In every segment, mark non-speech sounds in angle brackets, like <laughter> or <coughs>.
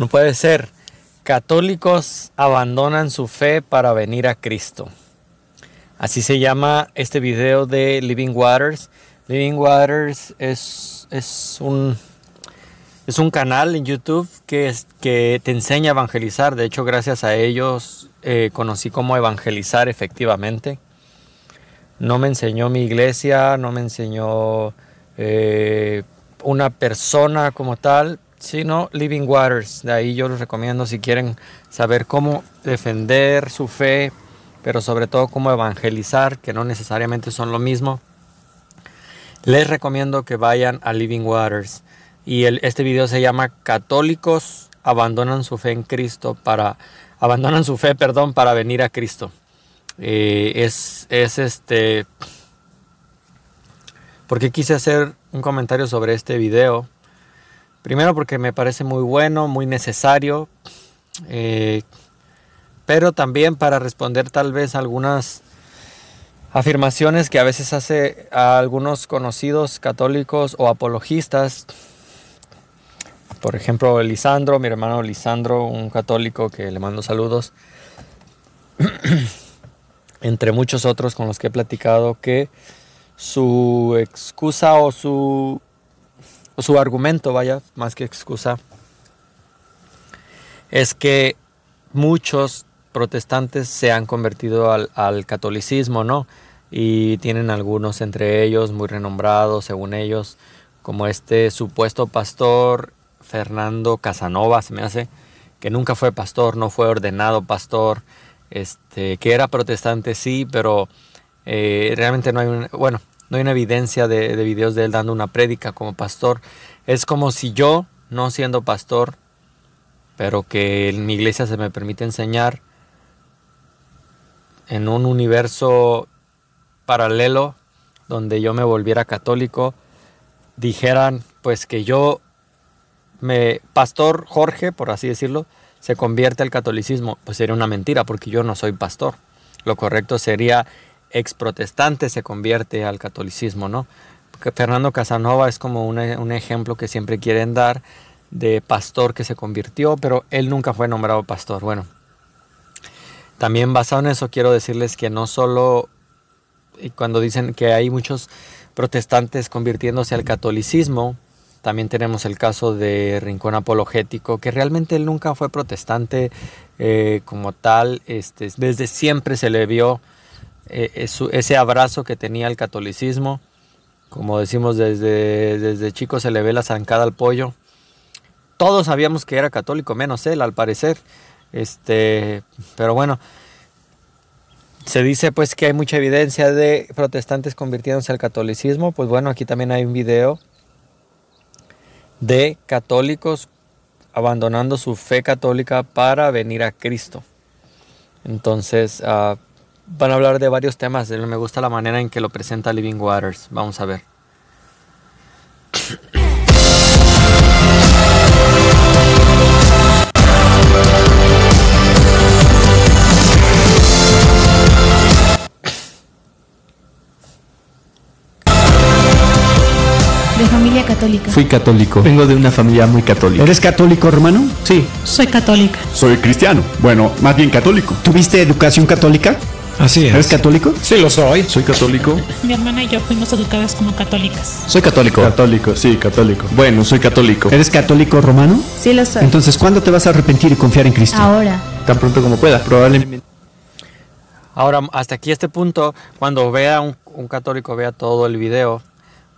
No puede ser. Católicos abandonan su fe para venir a Cristo. Así se llama este video de Living Waters. Living Waters es, es, un, es un canal en YouTube que, que te enseña a evangelizar. De hecho, gracias a ellos eh, conocí cómo evangelizar efectivamente. No me enseñó mi iglesia, no me enseñó eh, una persona como tal, sino Living Waters. De ahí yo los recomiendo si quieren saber cómo defender su fe, pero sobre todo cómo evangelizar, que no necesariamente son lo mismo. Les recomiendo que vayan a Living Waters. Y este video se llama Católicos abandonan su fe en Cristo para abandonan su fe, perdón, para venir a Cristo. Eh, es, es este porque quise hacer un comentario sobre este video Primero porque me parece muy bueno, muy necesario, eh, pero también para responder tal vez algunas afirmaciones que a veces hace a algunos conocidos católicos o apologistas. Por ejemplo, Lisandro, mi hermano Lisandro, un católico que le mando saludos, <clears throat> entre muchos otros con los que he platicado, que su excusa o su su argumento, vaya, más que excusa, es que muchos protestantes se han convertido al, catolicismo, ¿no? Y tienen algunos entre ellos muy renombrados, según ellos, como este supuesto pastor Fernando Casanova, se me hace, que nunca fue pastor, no fue ordenado pastor, este, que era protestante, sí, pero eh, realmente no hay un, bueno, no hay una evidencia de, videos de él dando una prédica como pastor. Es como si yo, no siendo pastor, pero que en mi iglesia se me permite enseñar en un universo paralelo donde yo me volviera católico, dijeran pues que yo me pastor Jorge, por así decirlo, se convierte al catolicismo, pues sería una mentira porque yo no soy pastor. Lo correcto sería ex protestante se convierte al catolicismo, ¿no? Fernando Casanova es como un ejemplo que siempre quieren dar de pastor que se convirtió, pero él nunca fue nombrado pastor. Bueno, también basado en eso quiero decirles que no solo cuando dicen que hay muchos protestantes convirtiéndose al catolicismo, también tenemos el caso de Rincón Apologético, que realmente él nunca fue protestante eh, como tal, este, desde siempre se le vio eh, ese abrazo que tenía el catolicismo. Como decimos, desde, desde chico se le ve la zancada al pollo. Todos sabíamos que era católico, menos él, al parecer. Este, pero bueno, se dice pues que hay mucha evidencia de protestantes convirtiéndose al catolicismo. Pues bueno, aquí también hay un video de católicos abandonando su fe católica para venir a Cristo. Entonces, uh, van a hablar de varios temas. Me gusta la manera en que lo presenta Living Waters. Vamos a ver. De familia católica. Fui católico. Vengo de una familia muy católica. ¿Eres católico, hermano? Sí. Soy católica. Soy cristiano. Bueno, más bien católico. ¿Tuviste educación católica? Así es. ¿Eres católico? Sí, lo soy. Soy católico. Mi hermana y yo fuimos educadas como católicas. Soy católico. Católico, sí, católico. Bueno, soy católico. ¿Eres católico romano? Sí, lo soy. Entonces, ¿cuándo te vas a arrepentir y confiar en Cristo? Ahora. Tan pronto como pueda. Probablemente. Ahora, hasta aquí este punto, cuando vea un, un católico, vea todo el video,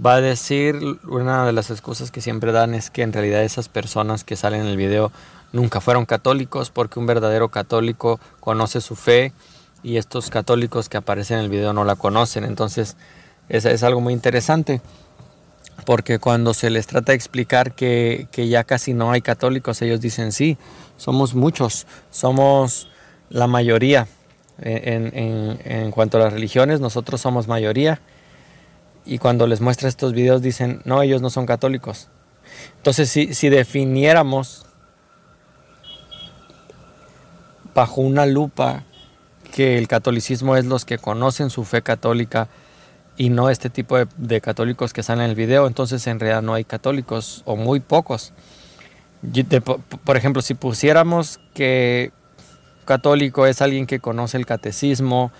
va a decir, una de las excusas que siempre dan es que en realidad esas personas que salen en el video nunca fueron católicos porque un verdadero católico conoce su fe y estos católicos que aparecen en el video no la conocen. Entonces, es, es algo muy interesante porque cuando se les trata de explicar que, que, ya casi no hay católicos, ellos dicen, sí, somos muchos, somos la mayoría. En, en, en, cuanto a las religiones, nosotros somos mayoría. Y cuando les muestra estos videos dicen, no, ellos no son católicos. Entonces, si, si definiéramos bajo una lupa que el catolicismo es los que conocen su fe católica y no este tipo de, católicos que salen en el video, entonces en realidad no hay católicos o muy pocos. Por ejemplo, si pusiéramos que católico es alguien que conoce el catecismo,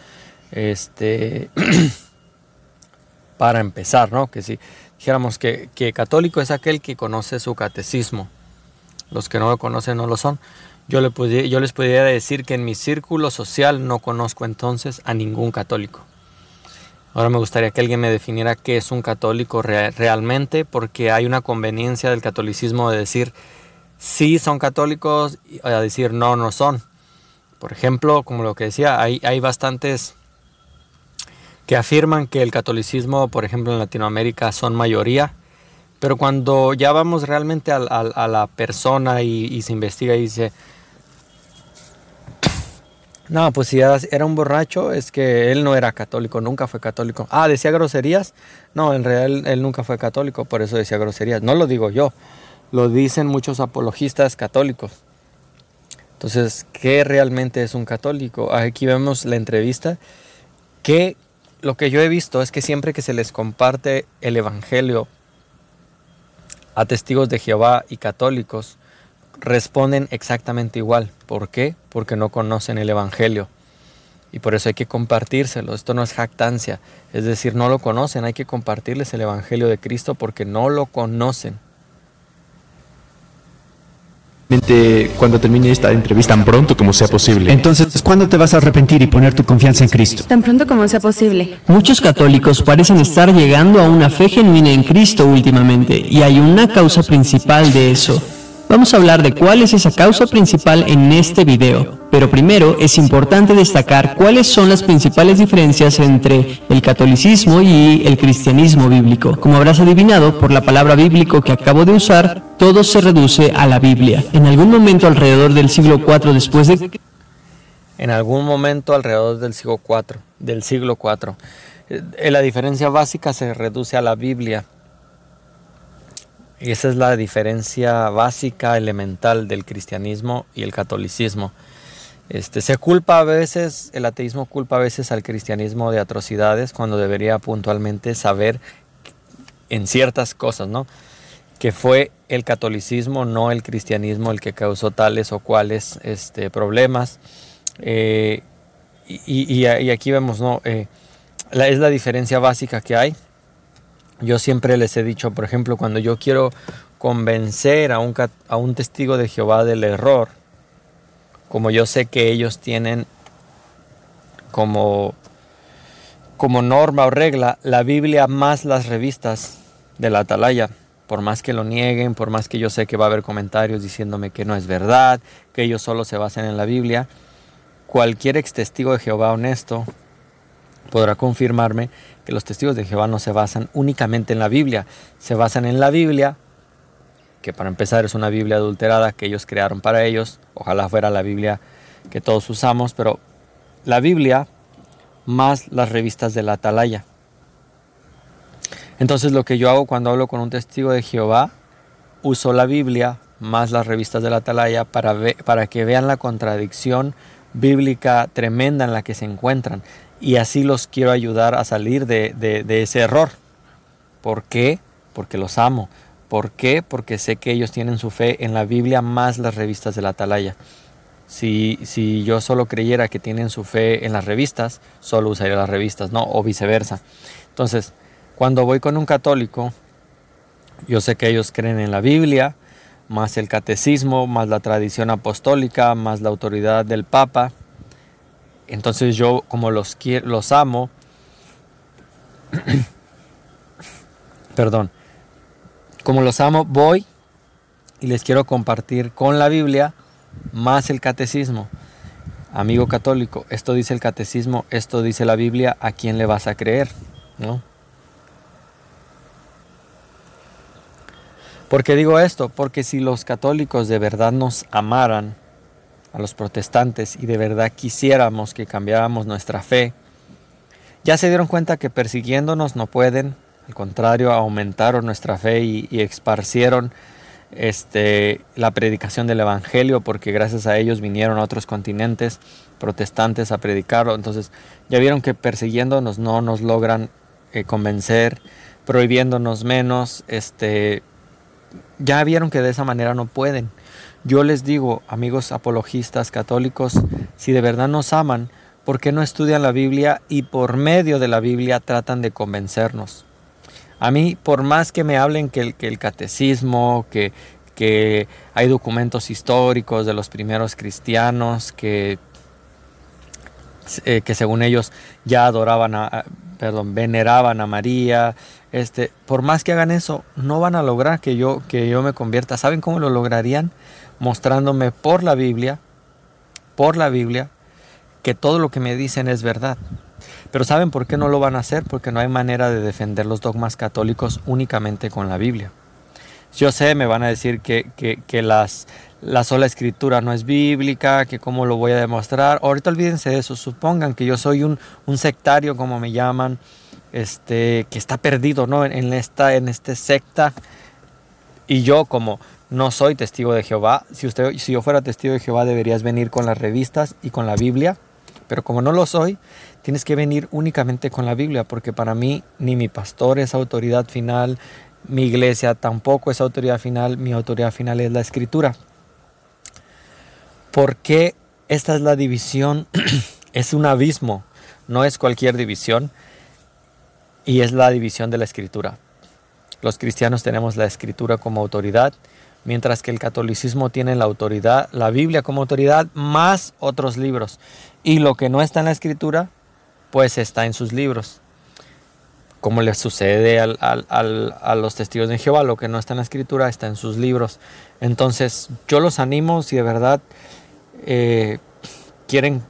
este, <clears throat> para empezar, ¿no? Que si dijéramos que, que católico es aquel que conoce su catecismo, los que no lo conocen no lo son. Yo, les podría decir que en mi círculo social no conozco entonces a ningún católico. Ahora me gustaría que alguien me definiera qué es un católico rea- realmente, porque hay una conveniencia del catolicismo de decir sí son católicos y a decir no, no son. Por ejemplo, como lo que decía, hay bastantes que afirman que el catolicismo, por ejemplo, en Latinoamérica son mayoría, pero cuando ya vamos realmente al- al- a, la persona y, se investiga y dice, no, pues si era, un borracho, es que él no era católico, nunca fue católico. Ah, decía groserías. No, en realidad él nunca fue católico, por eso decía groserías. No lo digo yo, lo dicen muchos apologistas católicos. Entonces, ¿qué realmente es un católico? Aquí vemos la entrevista que lo que yo he visto es que siempre que se les comparte el Evangelio a testigos de Jehová y católicos, responden exactamente igual. ¿Por qué? Porque no conocen el Evangelio. Y por eso hay que compartírselo. Esto no es jactancia. Es decir, no lo conocen. Hay que compartirles el Evangelio de Cristo porque no lo conocen. Cuando termine esta entrevista, Tan pronto como sea posible. Entonces, ¿cuándo te vas a arrepentir y poner tu confianza en Cristo? Tan pronto como sea posible. Muchos católicos parecen estar llegando a una fe genuina en Cristo últimamente, y hay una causa principal de eso. Vamos a hablar de cuál es esa causa principal en este video, pero primero es importante destacar cuáles son las principales diferencias entre el catolicismo y el cristianismo bíblico. Como habrás adivinado por la palabra bíblico que acabo de usar, todo se reduce a la Biblia. En algún momento alrededor del siglo IV después de En algún momento alrededor del siglo IV, del siglo IV. Eh, La diferencia básica se reduce a la Biblia. Y esa es la diferencia básica, elemental del cristianismo y el catolicismo. Este, se culpa a veces, el ateísmo culpa a veces al cristianismo de atrocidades cuando debería puntualmente saber en ciertas cosas, ¿no? Que fue el catolicismo, no el cristianismo, el que causó tales o cuales este, problemas. Eh, y, aquí vemos, ¿no? Eh, es la diferencia básica que hay. Yo siempre les he dicho, por ejemplo, cuando yo quiero convencer a un, a un testigo de Jehová del error, como yo sé que ellos tienen como, como norma o regla la Biblia más las revistas de la atalaya, por más que lo nieguen, por más que yo sé que va a haber comentarios diciéndome que no es verdad, que ellos solo se basan en la Biblia, cualquier ex testigo de Jehová honesto podrá confirmarme que los testigos de Jehová no se basan únicamente en la Biblia, se basan en la Biblia, que para empezar es una Biblia adulterada que ellos crearon para ellos, ojalá fuera la Biblia que todos usamos, pero la Biblia más las revistas de la Atalaya. Entonces lo que yo hago cuando hablo con un testigo de Jehová, uso la Biblia más las revistas de la Atalaya para, para que vean la contradicción bíblica tremenda en la que se encuentran. Y así los quiero ayudar a salir de, ese error. ¿Por qué? Porque los amo. ¿Por qué? Porque sé que ellos tienen su fe en la Biblia más las revistas de la Atalaya. Si, si yo solo creyera que tienen su fe en las revistas, solo usaría las revistas, ¿no? O viceversa. Entonces, cuando voy con un católico, yo sé que ellos creen en la Biblia, más el catecismo, más la tradición apostólica, más la autoridad del Papa. Entonces yo, como los, quiero, los amo, <coughs> perdón, como los amo, voy y les quiero compartir con la Biblia más el catecismo. Amigo católico, esto dice el catecismo, esto dice la Biblia, ¿a quién le vas a creer? ¿No? ¿Por qué digo esto? Porque si los católicos de verdad nos amaran a los protestantes y de verdad quisiéramos que cambiáramos nuestra fe, ya se dieron cuenta que persiguiéndonos no pueden, al contrario, aumentaron nuestra fe y, y esparcieron este, la predicación del Evangelio, porque gracias a ellos vinieron a otros continentes protestantes a predicarlo. Entonces, ya vieron que persiguiéndonos no nos logran eh, convencer, prohibiéndonos menos, este, ya vieron que de esa manera no pueden. Yo les digo, amigos apologistas católicos, si de verdad nos aman, ¿por qué no estudian la Biblia y por medio de la Biblia tratan de convencernos? A mí, por más que me hablen que el, catecismo, que, que hay documentos históricos de los primeros cristianos que, eh, que según ellos ya adoraban a, perdón, veneraban a María, este, por más que hagan eso, no van a lograr que yo, que yo me convierta. ¿Saben cómo lo lograrían? Mostrándome por la Biblia, por la Biblia, que todo lo que me dicen es verdad. Pero ¿saben por qué no lo van a hacer? Porque no hay manera de defender los dogmas católicos únicamente con la Biblia. Yo sé, me van a decir que, que, las, la sola escritura no es bíblica, que cómo lo voy a demostrar. Ahorita olvídense de eso, supongan que yo soy un, un sectario, como me llaman, este, que está perdido ¿no? en, esta, en este secta. Y yo como no soy testigo de Jehová, si, usted, si yo fuera testigo de Jehová deberías venir con las revistas y con la Biblia, pero como no lo soy, tienes que venir únicamente con la Biblia, porque para mí ni mi pastor es autoridad final, mi iglesia tampoco es autoridad final, mi autoridad final es la escritura. Porque esta es la división? <clears throat> es un abismo, no es cualquier división, y es la división de la escritura. Los cristianos tenemos la escritura como autoridad, mientras que el catolicismo tiene la autoridad, la Biblia como autoridad, más otros libros. Y lo que no está en la escritura, pues está en sus libros como le sucede a los testigos de Jehová, lo que no está en la escritura está en sus libros. Entonces yo los animo si de verdad eh, quieren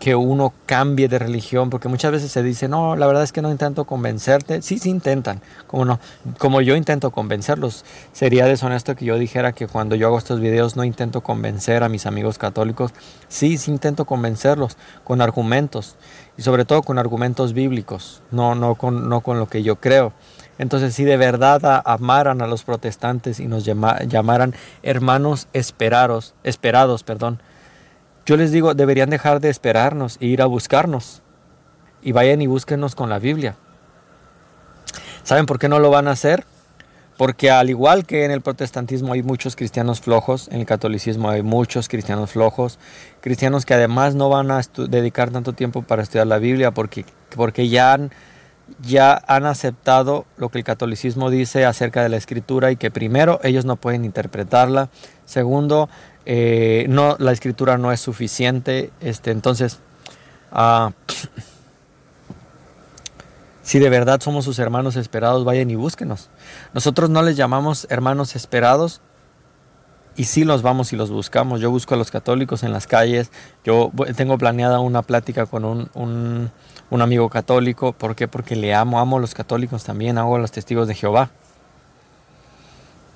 que uno cambie de religión, porque muchas veces se dice, no, la verdad es que no intento convencerte. Sí, sí intentan, como no, como yo intento convencerlos. Sería deshonesto que yo dijera que cuando yo hago estos videos no intento convencer a mis amigos católicos. Sí, sí intento convencerlos con argumentos y sobre todo con argumentos bíblicos, no, no, con, no con lo que yo creo. Entonces, si de verdad amaran a los protestantes y nos llamaran hermanos esperados, esperados, perdón, yo les digo, deberían dejar de esperarnos e ir a buscarnos. Y vayan y búsquenos con la Biblia. ¿Saben por qué no lo van a hacer? Porque al igual que en el protestantismo hay muchos cristianos flojos, en el catolicismo hay muchos cristianos flojos, cristianos que además no van a dedicar tanto tiempo para estudiar la Biblia porque, porque ya, han, ya han aceptado lo que el catolicismo dice acerca de la escritura y que primero ellos no pueden interpretarla, segundo, eh, no, la escritura no es suficiente, este, entonces... Uh, <sniffs> si de verdad somos sus hermanos esperados, vayan y búsquenos. Nosotros no les llamamos hermanos esperados y sí los vamos y los buscamos. Yo busco a los católicos en las calles. Yo tengo planeada una plática con un, un, amigo católico. ¿Por qué? Porque le amo, amo a los católicos también, amo a los testigos de Jehová.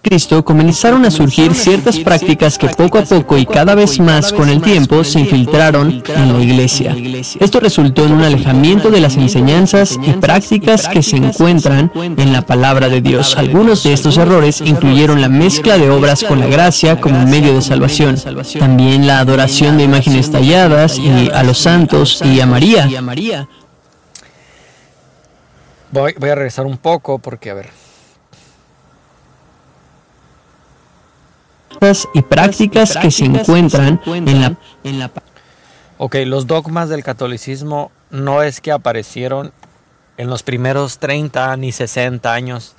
Cristo comenzaron a surgir ciertas prácticas que poco a poco y cada vez más con el tiempo se infiltraron en la iglesia. Esto resultó en un alejamiento de las enseñanzas y prácticas que se encuentran en la palabra de Dios. Algunos de estos errores incluyeron la mezcla de obras con la gracia como medio de salvación, también la adoración de imágenes talladas y a los santos y a María. Voy, voy a regresar un poco porque, a ver, y prácticas que se encuentran en la, en la... Ok, los dogmas del catolicismo no es que aparecieron en los primeros 30 ni 60 años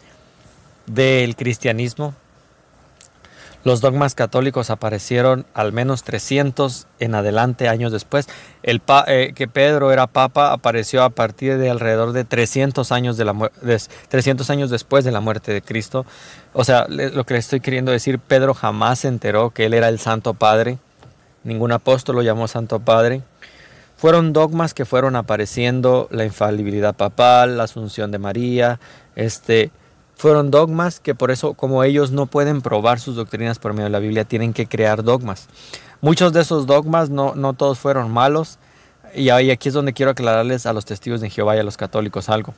del cristianismo. Los dogmas católicos aparecieron al menos 300 en adelante años después. El eh, que Pedro era papa apareció a partir de alrededor de 300 años, de la, 300 años después de la muerte de Cristo. O sea, lo que le estoy queriendo decir, Pedro jamás se enteró que él era el Santo Padre. Ningún apóstol lo llamó Santo Padre. Fueron dogmas que fueron apareciendo, la infalibilidad papal, la asunción de María, este, fueron dogmas que por eso, como ellos no pueden probar sus doctrinas por medio de la Biblia, tienen que crear dogmas. Muchos de esos dogmas no, no todos fueron malos. Y aquí es donde quiero aclararles a los testigos de Jehová y a los católicos algo.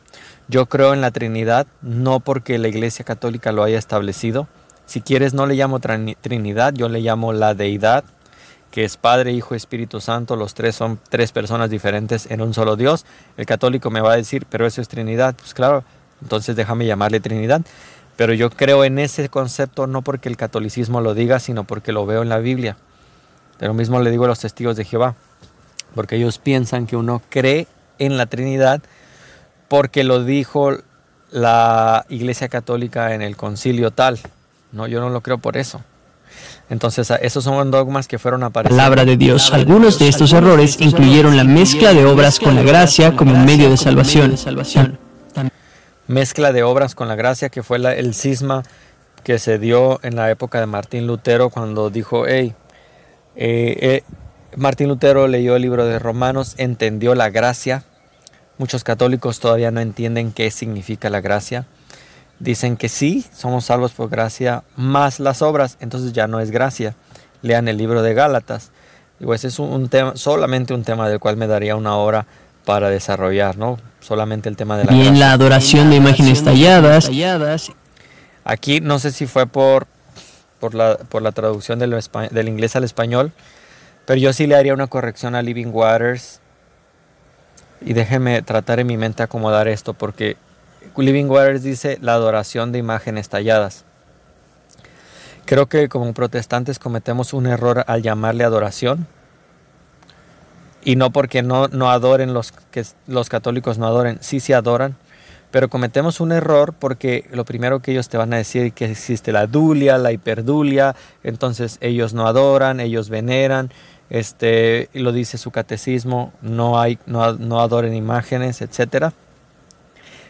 Yo creo en la Trinidad, no porque la Iglesia Católica lo haya establecido. Si quieres, no le llamo Trinidad, yo le llamo la deidad, que es Padre, Hijo Espíritu Santo. Los tres son tres personas diferentes en un solo Dios. El católico me va a decir, pero eso es Trinidad. Pues claro, entonces déjame llamarle Trinidad. Pero yo creo en ese concepto no porque el catolicismo lo diga, sino porque lo veo en la Biblia. De lo mismo le digo a los testigos de Jehová, porque ellos piensan que uno cree en la Trinidad porque lo dijo la Iglesia Católica en el concilio tal. No, yo no lo creo por eso. Entonces, esos son dogmas que fueron apareciendo. Palabra de Dios. Algunos de estos errores incluyeron la mezcla de obras con la gracia como medio de salvación. Mezcla de obras con la gracia, que fue el cisma que se dio en la época de Martín Lutero cuando dijo, hey, eh, eh, Martín Lutero leyó el libro de Romanos, entendió la gracia. Muchos católicos todavía no entienden qué significa la gracia. Dicen que sí, somos salvos por gracia, más las obras, entonces ya no es gracia. Lean el libro de Gálatas. Y pues es un tema, solamente un tema del cual me daría una hora para desarrollar, ¿no? Solamente el tema de la Y en la adoración de imágenes talladas, Aquí no sé si fue por, por, la, por la traducción del inglés al español, pero yo sí le haría una corrección a Living Waters. Y déjenme tratar en mi mente acomodar esto, porque Living Waters dice la adoración de imágenes talladas. Creo que como protestantes cometemos un error al llamarle adoración. Y no porque no, no adoren los que los católicos no adoren, sí se adoran, pero cometemos un error porque lo primero que ellos te van a decir es que existe la dulia, la hiperdulia, entonces ellos no adoran, ellos veneran, este, lo dice su catecismo, no hay, no, no adoren imágenes, etcétera.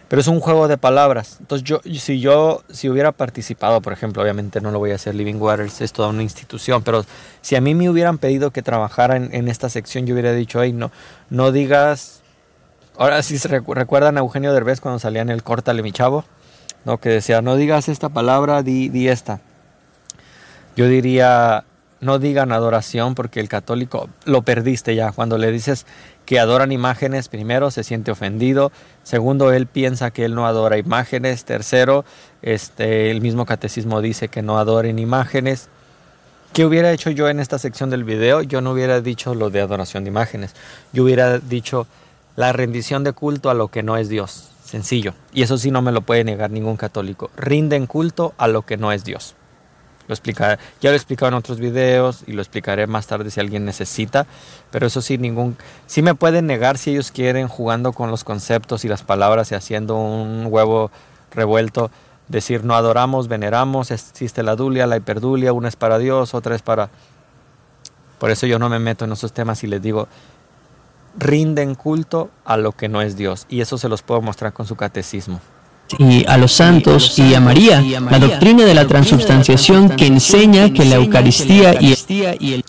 Pero es un juego de palabras. Entonces yo, si yo, si hubiera participado, por ejemplo, obviamente no lo voy a hacer Living Waters, es toda una institución, pero si a mí me hubieran pedido que trabajara en, esta sección, yo hubiera dicho, hey, no, no digas Ahora sí se recu- recuerdan a Eugenio Derbez cuando salía en el Córtale mi chavo, ¿no? Que decía, no digas esta palabra, di, di esta. Yo diría, no digan adoración porque el católico lo perdiste ya. Cuando le dices que adoran imágenes, primero se siente ofendido, segundo él piensa que él no adora imágenes, tercero, este, el mismo catecismo dice que no adoren imágenes. ¿Qué hubiera hecho yo en esta sección del video? Yo no hubiera dicho lo de adoración de imágenes. Yo hubiera dicho la rendición de culto a lo que no es Dios. Sencillo. Y eso sí no me lo puede negar ningún católico. Rinden culto a lo que no es Dios. Lo ya lo he explicado en otros videos y lo explicaré más tarde si alguien necesita. Pero eso sí, ningún. Sí me pueden negar si ellos quieren, jugando con los conceptos y las palabras y haciendo un huevo revuelto. Decir no adoramos, veneramos, existe la dulia, la hiperdulia, una es para Dios, otra es para. Por eso yo no me meto en esos temas y les digo, rinden culto a lo que no es Dios. Y eso se los puedo mostrar con su catecismo. Y a los santos y a María, la doctrina de la transubstanciación que enseña que la Eucaristía y el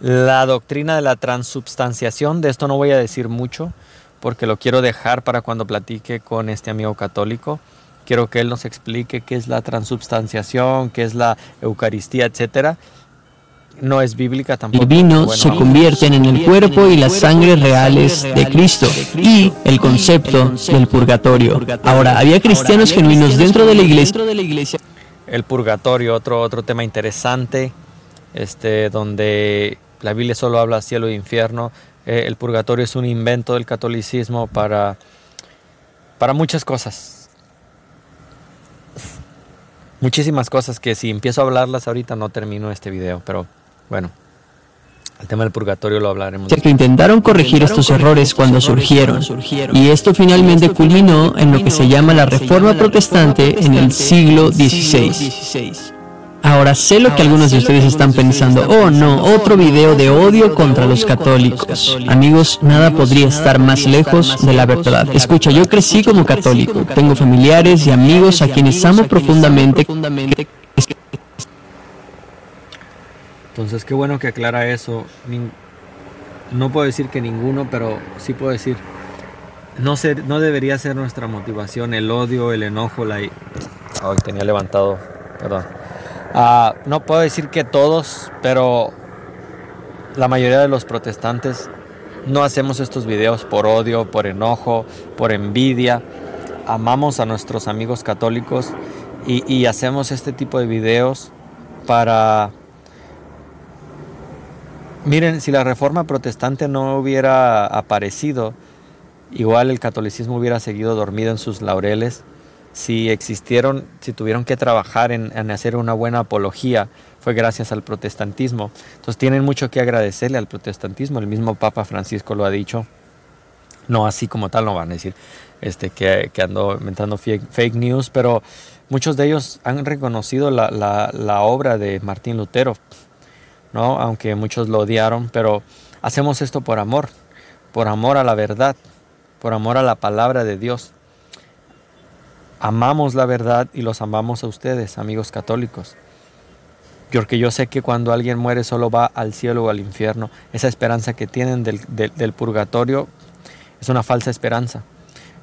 La doctrina de la transubstanciación, de esto no voy a decir mucho, porque lo quiero dejar para cuando platique con este amigo católico. Quiero que él nos explique qué es la transubstanciación, qué es la Eucaristía, etcétera. No es bíblica tampoco. el vino Bueno, se convierten en el cuerpo y la sangre reales de Cristo y el concepto del purgatorio. Ahora, había cristianos genuinos dentro de la iglesia el purgatorio, otro, otro tema interesante, este, donde la Biblia solo habla cielo e infierno. Eh, el purgatorio es un invento del catolicismo para, para muchas cosas. Muchísimas cosas que si empiezo a hablarlas ahorita no termino este video, pero bueno, el tema del purgatorio lo hablaremos. que intentaron corregir estos errores cuando surgieron. Y esto finalmente culminó en lo que se llama la Reforma Protestante en el siglo XVI. Ahora sé lo que algunos de ustedes están pensando, oh no, otro video de odio contra los católicos. Amigos, nada podría estar más lejos de la verdad. Escucha, yo crecí como católico, tengo familiares y amigos a quienes amo profundamente. Entonces, qué bueno que aclara eso. No puedo decir que ninguno, pero sí puedo decir, no, ser, no debería ser nuestra motivación el odio, el enojo, la... Ay, tenía levantado, perdón. Ah, no puedo decir que todos, pero la mayoría de los protestantes no hacemos estos videos por odio, por enojo, por envidia. Amamos a nuestros amigos católicos y hacemos este tipo de videos para Miren, si la reforma protestante no hubiera aparecido, igual el catolicismo hubiera seguido dormido en sus laureles, si existieron, si tuvieron que trabajar en, hacer una buena apología, fue gracias al protestantismo. Entonces tienen mucho que agradecerle al protestantismo. El mismo Papa Francisco lo ha dicho. No así como tal, no van a decir este, que, ando inventando fake, news, pero muchos de ellos han reconocido la, la obra de Martín Lutero, ¿no? aunque muchos lo odiaron, pero hacemos esto por amor, por amor a la verdad, por amor a la palabra de Dios. Amamos la verdad y los amamos a ustedes, amigos católicos. Porque yo sé que cuando alguien muere solo va al cielo o al infierno. Esa esperanza que tienen del, del, purgatorio es una falsa esperanza.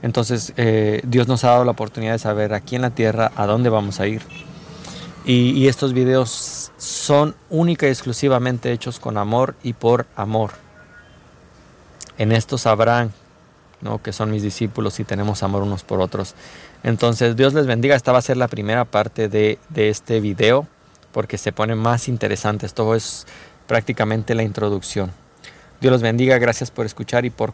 Entonces eh, Dios nos ha dado la oportunidad de saber aquí en la tierra a dónde vamos a ir. Y, estos videos son única y exclusivamente hechos con amor y por amor. En esto sabrán ¿no? que son mis discípulos y tenemos amor unos por otros. Entonces Dios les bendiga. Esta va a ser la primera parte de, de este video porque se pone más interesante. Esto es prácticamente la introducción. Dios los bendiga. Gracias por escuchar y por compartir.